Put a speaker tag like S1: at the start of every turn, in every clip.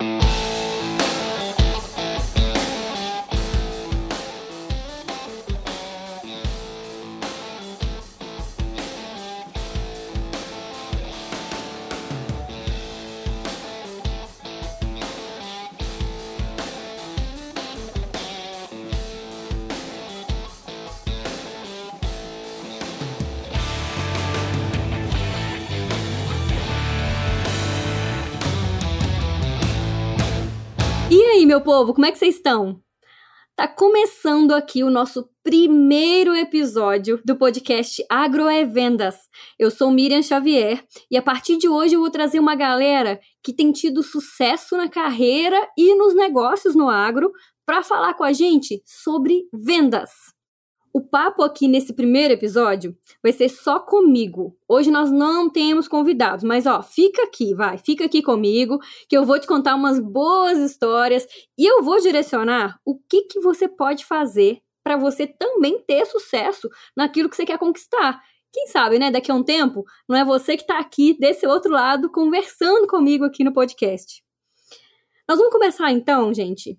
S1: E meu povo, como é que vocês estão? Tá começando aqui o nosso primeiro episódio do podcast Agro é Vendas. Eu sou Miriam Xavier e a partir de hoje eu vou trazer uma galera que tem tido sucesso na carreira e nos negócios no agro para falar com a gente sobre vendas. O papo aqui nesse primeiro episódio vai ser só comigo. Hoje nós não temos convidados, mas ó, fica aqui, vai, fica aqui comigo, que eu vou te contar umas boas histórias e eu vou direcionar o que que você pode fazer para você também ter sucesso naquilo que você quer conquistar. Quem sabe, né, daqui a um tempo, não é você que está aqui desse outro lado conversando comigo aqui no podcast. Nós vamos começar então, gente,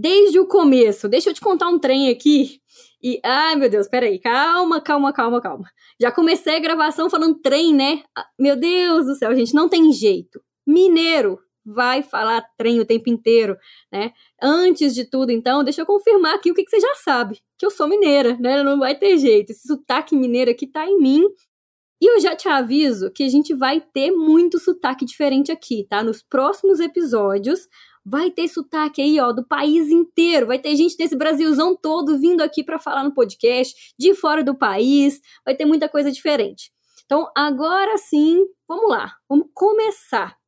S1: desde o começo. Deixa eu te contar um trem aqui e, ai meu Deus, peraí, calma, calma, calma, calma. Já comecei a gravação falando trem, né? Ah, meu Deus do céu, gente, não tem jeito. Mineiro vai falar trem o tempo inteiro, né? Antes de tudo, então, deixa eu confirmar aqui o que, que você já sabe, que eu sou mineira, né? Não vai ter jeito. Esse sotaque mineiro aqui tá em mim. E eu já te aviso que a gente vai ter muito sotaque diferente aqui, tá? Nos próximos episódios, vai ter sotaque aí, ó, do país inteiro. Vai ter gente desse Brasilzão todo vindo aqui para falar no podcast, de fora do país. Vai ter muita coisa diferente. Então, agora sim, vamos lá, vamos começar.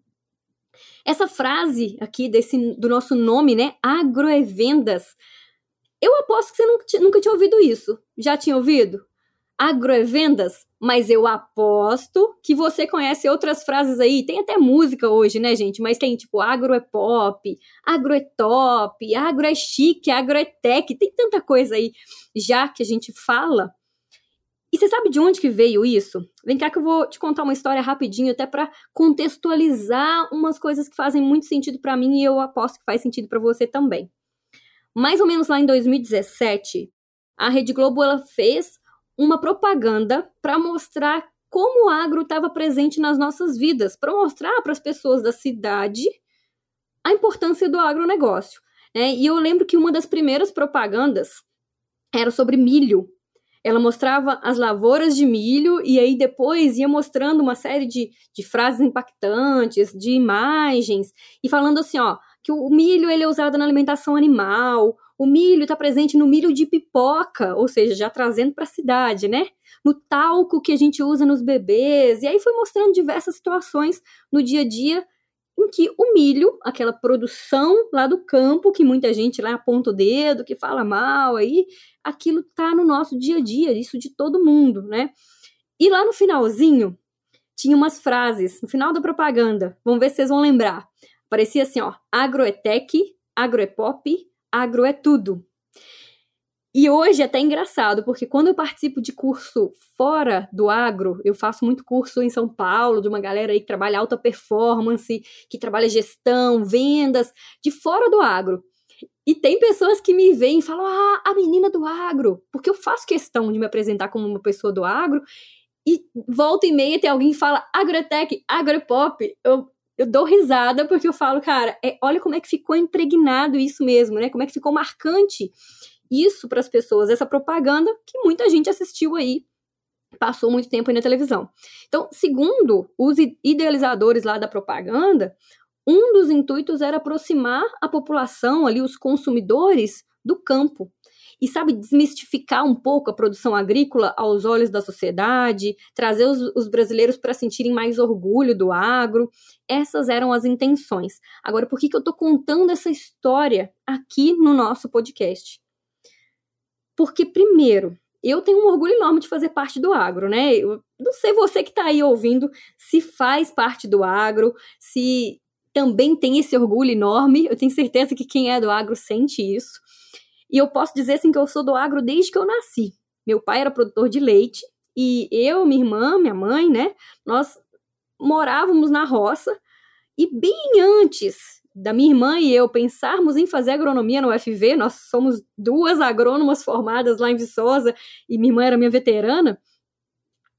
S1: Essa frase aqui desse do nosso nome, né, agroevendas, eu aposto que você nunca, nunca tinha ouvido isso. Já tinha ouvido? Agroevendas? Mas eu aposto que você conhece outras frases aí. Tem até música hoje, né, gente? Mas tem tipo agro é pop, agro é top, agro é chique, agro é tech. Tem tanta coisa aí já que a gente fala. E você sabe de onde que veio isso? Vem cá que eu vou te contar uma história rapidinho, até para contextualizar umas coisas que fazem muito sentido para mim e eu aposto que faz sentido para você também. Mais ou menos lá em 2017, a Rede Globo ela fez uma propaganda para mostrar como o agro estava presente nas nossas vidas, para mostrar para as pessoas da cidade a importância do agronegócio. Né? E eu lembro que uma das primeiras propagandas era sobre milho. Ela mostrava as lavouras de milho e aí depois ia mostrando uma série de, de frases impactantes, de imagens, e falando assim, ó, que o milho ele é usado na alimentação animal, o milho está presente no milho de pipoca, ou seja, já trazendo para a cidade, né? No talco que a gente usa nos bebês. E aí foi mostrando diversas situações no dia a dia em que o milho, aquela produção lá do campo, que muita gente lá aponta o dedo, que fala mal aí, aquilo está no nosso dia a dia, isso de todo mundo, né? E lá no finalzinho, tinha umas frases, no final da propaganda, vamos ver se vocês vão lembrar. Parecia assim, ó, agroetec, agroepop, agro é tudo. E hoje é até engraçado, porque quando eu participo de curso fora do agro, eu faço muito curso em São Paulo, de uma galera aí que trabalha alta performance, que trabalha gestão, vendas, de fora do agro. E tem pessoas que me veem e falam, ah, a menina do agro, porque eu faço questão de me apresentar como uma pessoa do agro, e volta e meia tem alguém que fala agrotech, agropop. Eu, eu dou risada porque eu falo, cara, é, olha como é que ficou impregnado isso mesmo, né? Como é que ficou marcante isso para as pessoas, essa propaganda que muita gente assistiu aí, passou muito tempo aí na televisão. Então, segundo os idealizadores lá da propaganda, um dos intuitos era aproximar a população ali, os consumidores, do campo e sabe desmistificar um pouco a produção agrícola aos olhos da sociedade, trazer os, os brasileiros para sentirem mais orgulho do agro. Essas eram as intenções. Agora, por que, que eu estou contando essa história aqui no nosso podcast? Porque, primeiro, eu tenho um orgulho enorme de fazer parte do agro, né? Eu não sei você que está aí ouvindo se faz parte do agro, se também tem esse orgulho enorme. Eu tenho certeza que quem é do agro sente isso. E eu posso dizer assim que eu sou do agro desde que eu nasci. Meu pai era produtor de leite e eu, minha irmã, minha mãe, né, nós morávamos na roça E bem antes da minha irmã e eu pensarmos em fazer agronomia no UFV, nós somos duas agrônomas formadas lá em Viçosa e minha irmã era minha veterana,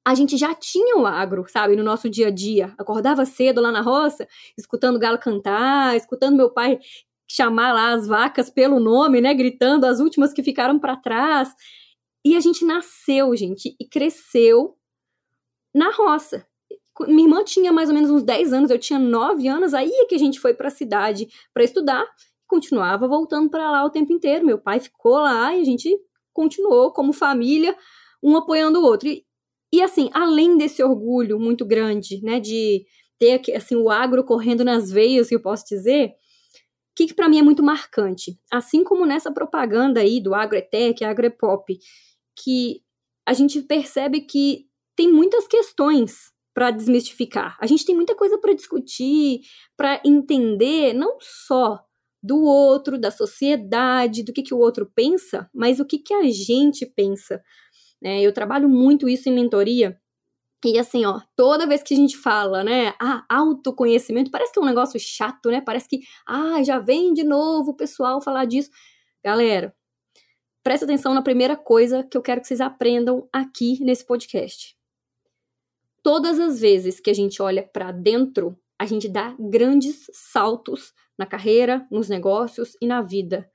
S1: a gente já tinha o agro, sabe, no nosso dia a dia. Acordava cedo lá na roça, escutando o galo cantar, escutando meu pai chamar lá as vacas pelo nome, né, gritando as últimas que ficaram para trás. E a gente nasceu, gente, e cresceu na roça. Minha irmã tinha mais ou menos uns 10 anos, eu tinha 9 anos, aí é que a gente foi para a cidade para estudar, continuava voltando para lá o tempo inteiro. Meu pai ficou lá e a gente continuou como família, um apoiando o outro. E, e assim, além desse orgulho muito grande, né, de ter assim o agro correndo nas veias, que eu posso dizer, o que, que para mim é muito marcante, assim como nessa propaganda aí do agrotech, agropop, que a gente percebe que tem muitas questões para desmistificar. A gente tem muita coisa para discutir, para entender não só do outro, da sociedade, do que, que o outro pensa, mas o que, que a gente pensa. É, eu trabalho muito isso em mentoria. E assim, ó, toda vez que a gente fala, né, ah, autoconhecimento, parece que é um negócio chato, né? Parece que, ah, já vem de novo o pessoal falar disso. Galera, presta atenção na primeira coisa que eu quero que vocês aprendam aqui nesse podcast todas as vezes que a gente olha para dentro, a gente dá grandes saltos na carreira, nos negócios e na vida.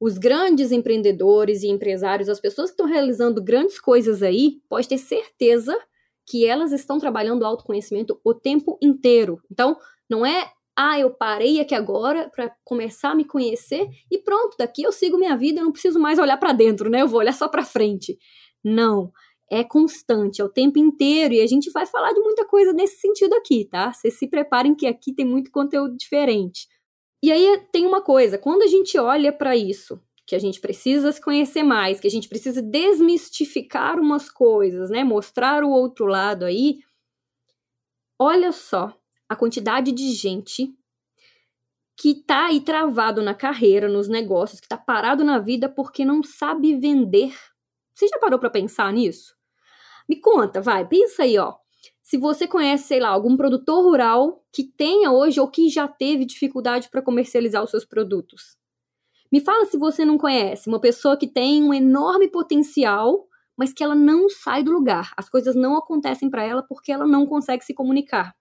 S1: Os grandes empreendedores e empresários, as pessoas que estão realizando grandes coisas aí, pode ter certeza que elas estão trabalhando autoconhecimento o tempo inteiro. Então, não é ah, eu parei aqui agora para começar a me conhecer e pronto, daqui eu sigo minha vida, eu não preciso mais olhar para dentro, né? Eu vou olhar só para frente. Não é constante, é o tempo inteiro, e a gente vai falar de muita coisa nesse sentido aqui, tá? Vocês se preparem que aqui tem muito conteúdo diferente. E aí tem uma coisa, quando a gente olha para isso, que a gente precisa se conhecer mais, que a gente precisa desmistificar umas coisas, né? Mostrar o outro lado aí. Olha só a quantidade de gente que tá aí travado na carreira, nos negócios, que tá parado na vida porque não sabe vender você já parou para pensar nisso? Me conta, vai, pensa aí, ó. Se você conhece, sei lá, algum produtor rural que tenha hoje ou que já teve dificuldade para comercializar os seus produtos. Me fala se você não conhece uma pessoa que tem um enorme potencial, mas que ela não sai do lugar. As coisas não acontecem para ela porque ela não consegue se comunicar.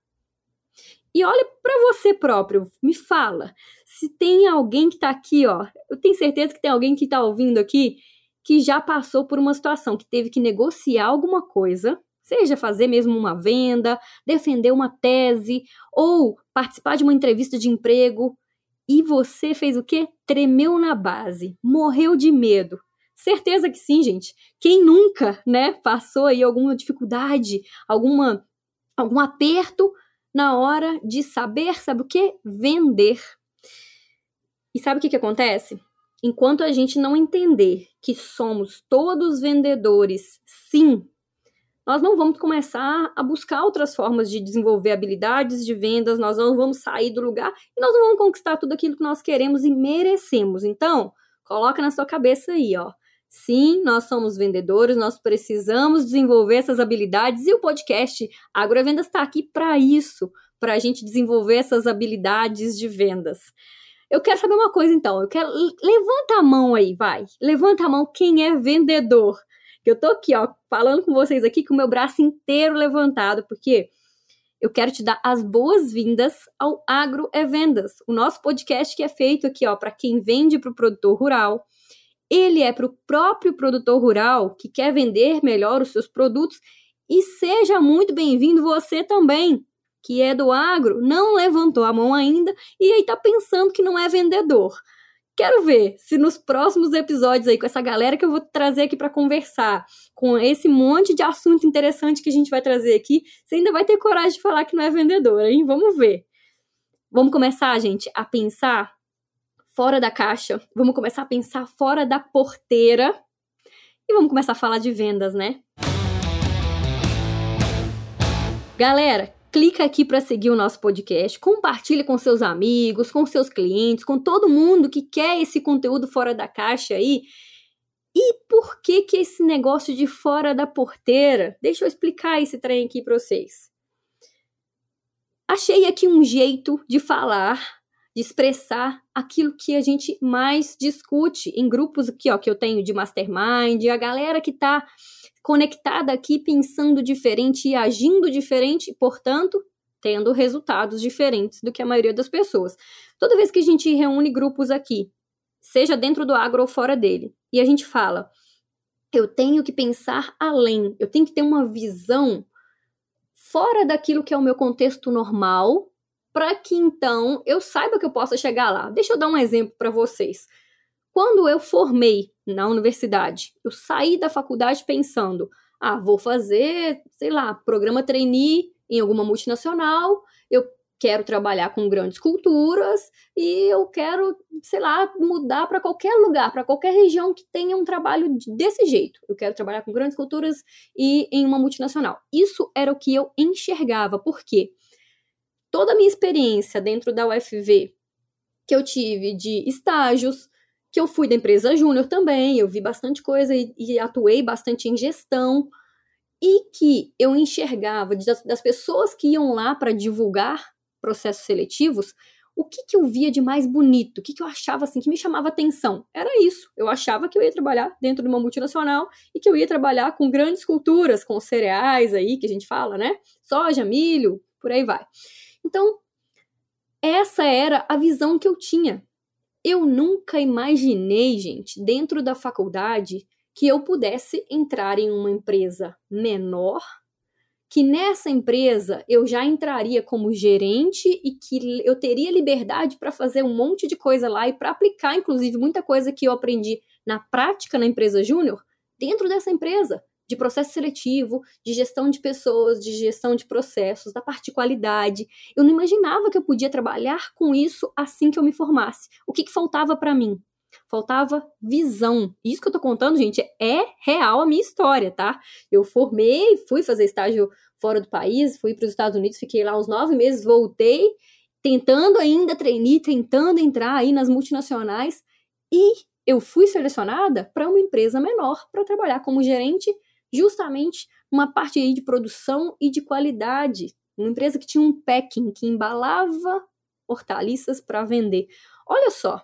S1: E olha para você próprio, me fala, se tem alguém que está aqui, ó, eu tenho certeza que tem alguém que está ouvindo aqui que já passou por uma situação que teve que negociar alguma coisa, seja fazer mesmo uma venda, defender uma tese ou participar de uma entrevista de emprego, e você fez o quê? Tremeu na base, morreu de medo. Certeza que sim, gente. Quem nunca, né, passou aí alguma dificuldade, alguma algum aperto na hora de saber, sabe o que? Vender. E sabe o que, que acontece? enquanto a gente não entender que somos todos vendedores, sim, nós não vamos começar a buscar outras formas de desenvolver habilidades de vendas, nós não vamos sair do lugar e nós não vamos conquistar tudo aquilo que nós queremos e merecemos. Então, coloca na sua cabeça aí, ó. Sim, nós somos vendedores, nós precisamos desenvolver essas habilidades e o podcast Agrovendas está aqui para isso, para a gente desenvolver essas habilidades de vendas. Eu quero saber uma coisa então. Eu quero. Levanta a mão aí, vai. Levanta a mão quem é vendedor. Eu tô aqui, ó, falando com vocês aqui com o meu braço inteiro levantado, porque eu quero te dar as boas-vindas ao Agro é Vendas, o nosso podcast que é feito aqui, ó, para quem vende para o produtor rural. Ele é para o próprio produtor rural que quer vender melhor os seus produtos e seja muito bem-vindo você também que é do agro, não levantou a mão ainda e aí tá pensando que não é vendedor. Quero ver se nos próximos episódios aí com essa galera que eu vou trazer aqui para conversar, com esse monte de assunto interessante que a gente vai trazer aqui, você ainda vai ter coragem de falar que não é vendedor, hein? Vamos ver. Vamos começar, gente, a pensar fora da caixa. Vamos começar a pensar fora da porteira. E vamos começar a falar de vendas, né? Galera, clica aqui para seguir o nosso podcast, compartilhe com seus amigos, com seus clientes, com todo mundo que quer esse conteúdo fora da caixa aí. E por que que esse negócio de fora da porteira? Deixa eu explicar esse trem aqui para vocês. achei aqui um jeito de falar, de expressar aquilo que a gente mais discute em grupos aqui, ó, que eu tenho de mastermind, a galera que tá conectada aqui pensando diferente e agindo diferente, portanto, tendo resultados diferentes do que a maioria das pessoas. Toda vez que a gente reúne grupos aqui, seja dentro do agro ou fora dele, e a gente fala, eu tenho que pensar além, eu tenho que ter uma visão fora daquilo que é o meu contexto normal, para que então eu saiba que eu possa chegar lá. Deixa eu dar um exemplo para vocês. Quando eu formei na universidade, eu saí da faculdade pensando: ah, vou fazer, sei lá, programa trainee em alguma multinacional, eu quero trabalhar com grandes culturas e eu quero, sei lá, mudar para qualquer lugar, para qualquer região que tenha um trabalho desse jeito. Eu quero trabalhar com grandes culturas e em uma multinacional. Isso era o que eu enxergava, porque toda a minha experiência dentro da UFV que eu tive de estágios, que eu fui da empresa júnior também, eu vi bastante coisa e, e, atuei bastante em gestão, e que eu enxergava das, das pessoas que iam lá para divulgar processos seletivos, o que, que eu via de mais bonito, o que, que eu achava assim, que me chamava atenção. Era isso. Eu achava que eu ia trabalhar dentro de uma multinacional e que eu ia trabalhar com grandes culturas, com cereais aí, que a gente fala, né? Soja, milho, por aí vai. Então, essa era a visão que eu tinha eu nunca imaginei, gente, dentro da faculdade, que eu pudesse entrar em uma empresa menor, que nessa empresa eu já entraria como gerente e que eu teria liberdade para fazer um monte de coisa lá e para aplicar, inclusive, muita coisa que eu aprendi na prática na empresa júnior dentro dessa empresa de processo seletivo, de gestão de pessoas, de gestão de processos, da parte de qualidade. Eu não imaginava que eu podia trabalhar com isso assim que eu me formasse. O que, que faltava para mim? Faltava visão. Isso que eu tô contando, gente, é real a minha história, tá? Eu formei, fui fazer estágio fora do país, fui para os Estados Unidos, fiquei lá uns nove meses, voltei, tentando ainda treinar, tentando entrar aí nas multinacionais e eu fui selecionada para uma empresa menor para trabalhar como gerente justamente uma parte aí de produção e de qualidade. Uma empresa que tinha um packing, que embalava hortaliças para vender. Olha só,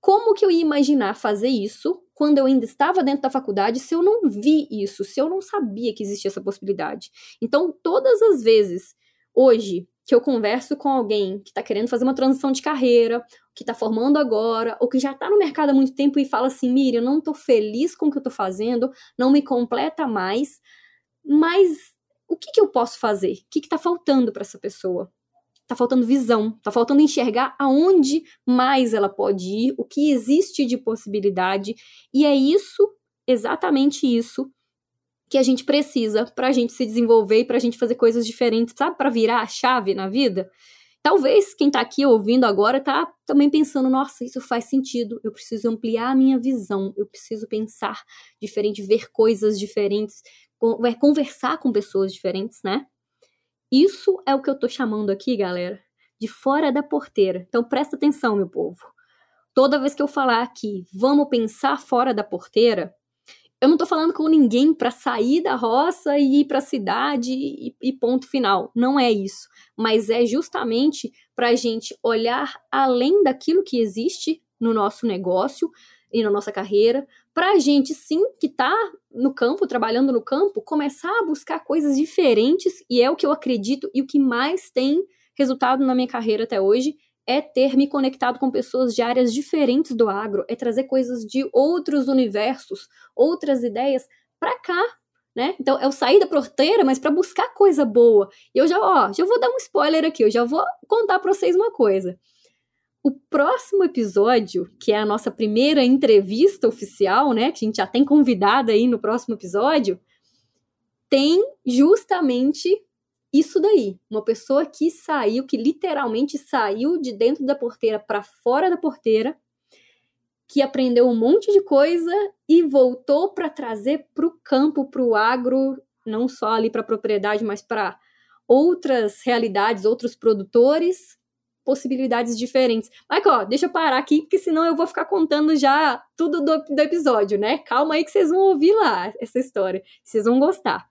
S1: como que eu ia imaginar fazer isso quando eu ainda estava dentro da faculdade se eu não vi isso, se eu não sabia que existia essa possibilidade? Então, todas as vezes, hoje, que eu converso com alguém que está querendo fazer uma transição de carreira, que está formando agora, ou que já está no mercado há muito tempo e fala assim: Miriam, não estou feliz com o que eu estou fazendo, não me completa mais, mas o que, que eu posso fazer? O que está faltando para essa pessoa? Está faltando visão, está faltando enxergar aonde mais ela pode ir, o que existe de possibilidade, e é isso, exatamente isso, que a gente precisa para a gente se desenvolver e para a gente fazer coisas diferentes, sabe? Para virar a chave na vida. Talvez quem está aqui ouvindo agora está também pensando: nossa, isso faz sentido, eu preciso ampliar a minha visão, eu preciso pensar diferente, ver coisas diferentes, conversar com pessoas diferentes, né? Isso é o que eu estou chamando aqui, galera, de fora da porteira. Então presta atenção, meu povo. Toda vez que eu falar aqui, vamos pensar fora da porteira, eu não tô falando com ninguém para sair da roça e ir para a cidade e, e, ponto final. Não é isso. Mas é justamente para a gente olhar além daquilo que existe no nosso negócio e na nossa carreira, para a gente sim que está no campo, trabalhando no campo, começar a buscar coisas diferentes e é o que eu acredito e o que mais tem resultado na minha carreira até hoje é ter me conectado com pessoas de áreas diferentes do agro, é trazer coisas de outros universos, outras ideias para cá, né? Então eu saí da porteira, mas para buscar coisa boa. E eu já, ó, já vou dar um spoiler aqui, eu já vou contar para vocês uma coisa. O próximo episódio, que é a nossa primeira entrevista oficial, né, que a gente já tem convidada aí no próximo episódio, tem justamente isso daí, uma pessoa que saiu, que literalmente saiu de dentro da porteira para fora da porteira, que aprendeu um monte de coisa e voltou para trazer para o campo, para o agro, não só ali para a propriedade, mas para outras realidades, outros produtores, possibilidades diferentes. Michael, ó, deixa eu parar aqui, porque senão eu vou ficar contando já tudo do, do episódio, né? Calma aí que vocês vão ouvir lá essa história. Vocês vão gostar.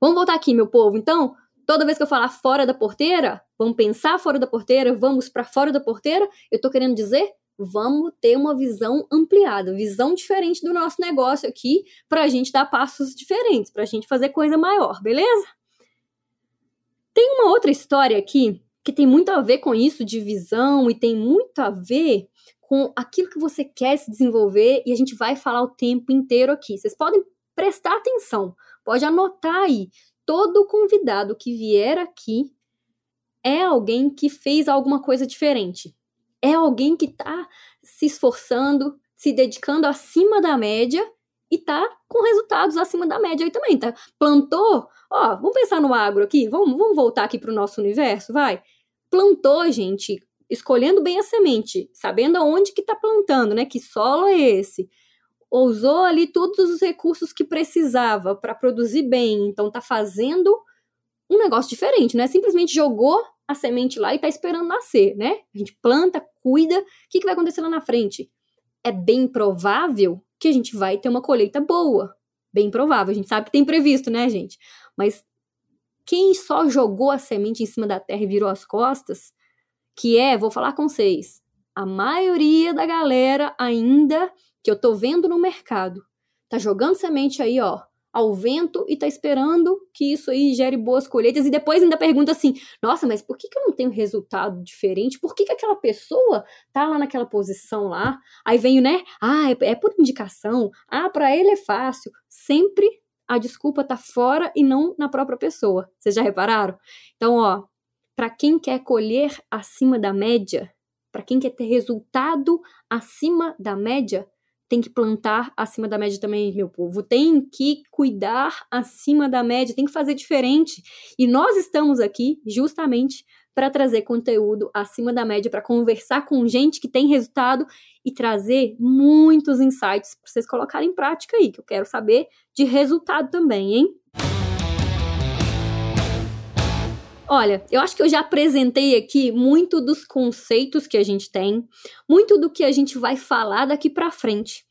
S1: Vamos voltar aqui, meu povo. Então, toda vez que eu falar fora da porteira, vamos pensar fora da porteira, vamos para fora da porteira, eu tô querendo dizer vamos ter uma visão ampliada, visão diferente do nosso negócio aqui, para a gente dar passos diferentes, para a gente fazer coisa maior, beleza? Tem uma outra história aqui que tem muito a ver com isso de visão e tem muito a ver com aquilo que você quer se desenvolver e a gente vai falar o tempo inteiro aqui. Vocês podem prestar atenção, pode anotar aí. Todo convidado que vier aqui é alguém que fez alguma coisa diferente é alguém que está se esforçando, se dedicando acima da média e tá com resultados acima da média aí também, tá? Plantou, ó, vamos pensar no agro aqui, vamos, vamos voltar aqui para o nosso universo, vai. Plantou, gente, escolhendo bem a semente, sabendo aonde que tá plantando, né? Que solo é esse? Usou ali todos os recursos que precisava para produzir bem, então tá fazendo um negócio diferente, não é simplesmente jogou a semente lá e tá esperando nascer, né? A gente planta, cuida, o que, que vai acontecer lá na frente? É bem provável que a gente vai ter uma colheita boa. Bem provável. A gente sabe que tem previsto, né, gente? Mas quem só jogou a semente em cima da terra e virou as costas, que é, vou falar com vocês, a maioria da galera ainda que eu tô vendo no mercado, tá jogando semente aí, ó, ao vento e tá esperando que isso aí gere boas colheitas e depois ainda pergunta assim: "Nossa, mas por que, que eu não tenho resultado diferente? Por que, que aquela pessoa tá lá naquela posição lá?" Aí vem, né? "Ah, é, é por indicação. Ah, para ele é fácil." Sempre a desculpa tá fora e não na própria pessoa. Vocês já repararam? Então, ó, para quem quer colher acima da média, para quem quer ter resultado acima da média, tem que plantar acima da média também, meu povo. Tem que cuidar acima da média, tem que fazer diferente. E nós estamos aqui justamente para trazer conteúdo acima da média, para conversar com gente que tem resultado e trazer muitos insights para vocês colocarem em prática aí, que eu quero saber de resultado também, hein? Olha, eu acho que eu já apresentei aqui muito dos conceitos que a gente tem, muito do que a gente vai falar daqui para frente.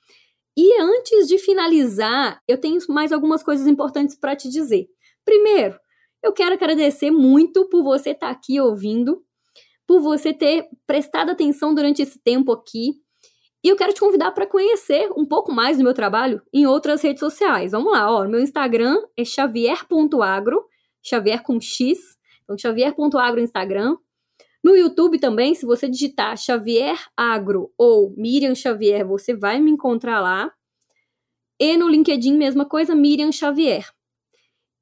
S1: E antes de finalizar, eu tenho mais algumas coisas importantes para te dizer. Primeiro, eu quero agradecer muito por você estar tá aqui ouvindo, por você ter prestado atenção durante esse tempo aqui. E eu quero te convidar para conhecer um pouco mais do meu trabalho em outras redes sociais. Vamos lá, ó, meu Instagram é xavier.agro, Xavier com X, então, xavier.agro Instagram. No YouTube também, se você digitar Xavier Agro ou Miriam Xavier, você vai me encontrar lá. E no LinkedIn, mesma coisa, Miriam Xavier.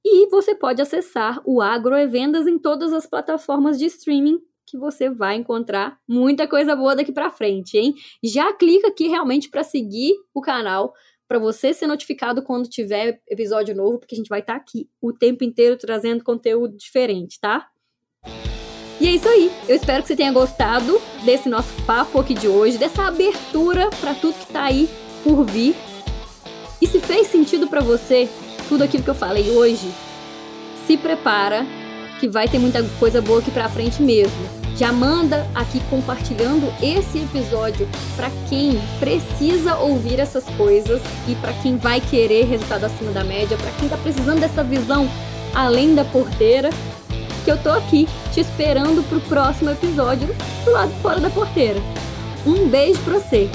S1: E você pode acessar o Agro e Vendas em todas as plataformas de streaming que você vai encontrar muita coisa boa daqui para frente, hein? Já clica aqui realmente para seguir o canal, para você ser notificado quando tiver episódio novo, porque a gente vai estar tá aqui o tempo inteiro trazendo conteúdo diferente, tá? E é isso aí. Eu espero que você tenha gostado desse nosso papo aqui de hoje, dessa abertura para tudo que tá aí por vir. E se fez sentido para você tudo aquilo que eu falei hoje, se prepara que vai ter muita coisa boa aqui para frente mesmo. Já manda aqui compartilhando esse episódio para quem precisa ouvir essas coisas e para quem vai querer resultado acima da média, para quem está precisando dessa visão além da porteira, que eu tô aqui te esperando pro próximo episódio do lado fora da porteira. Um beijo para você.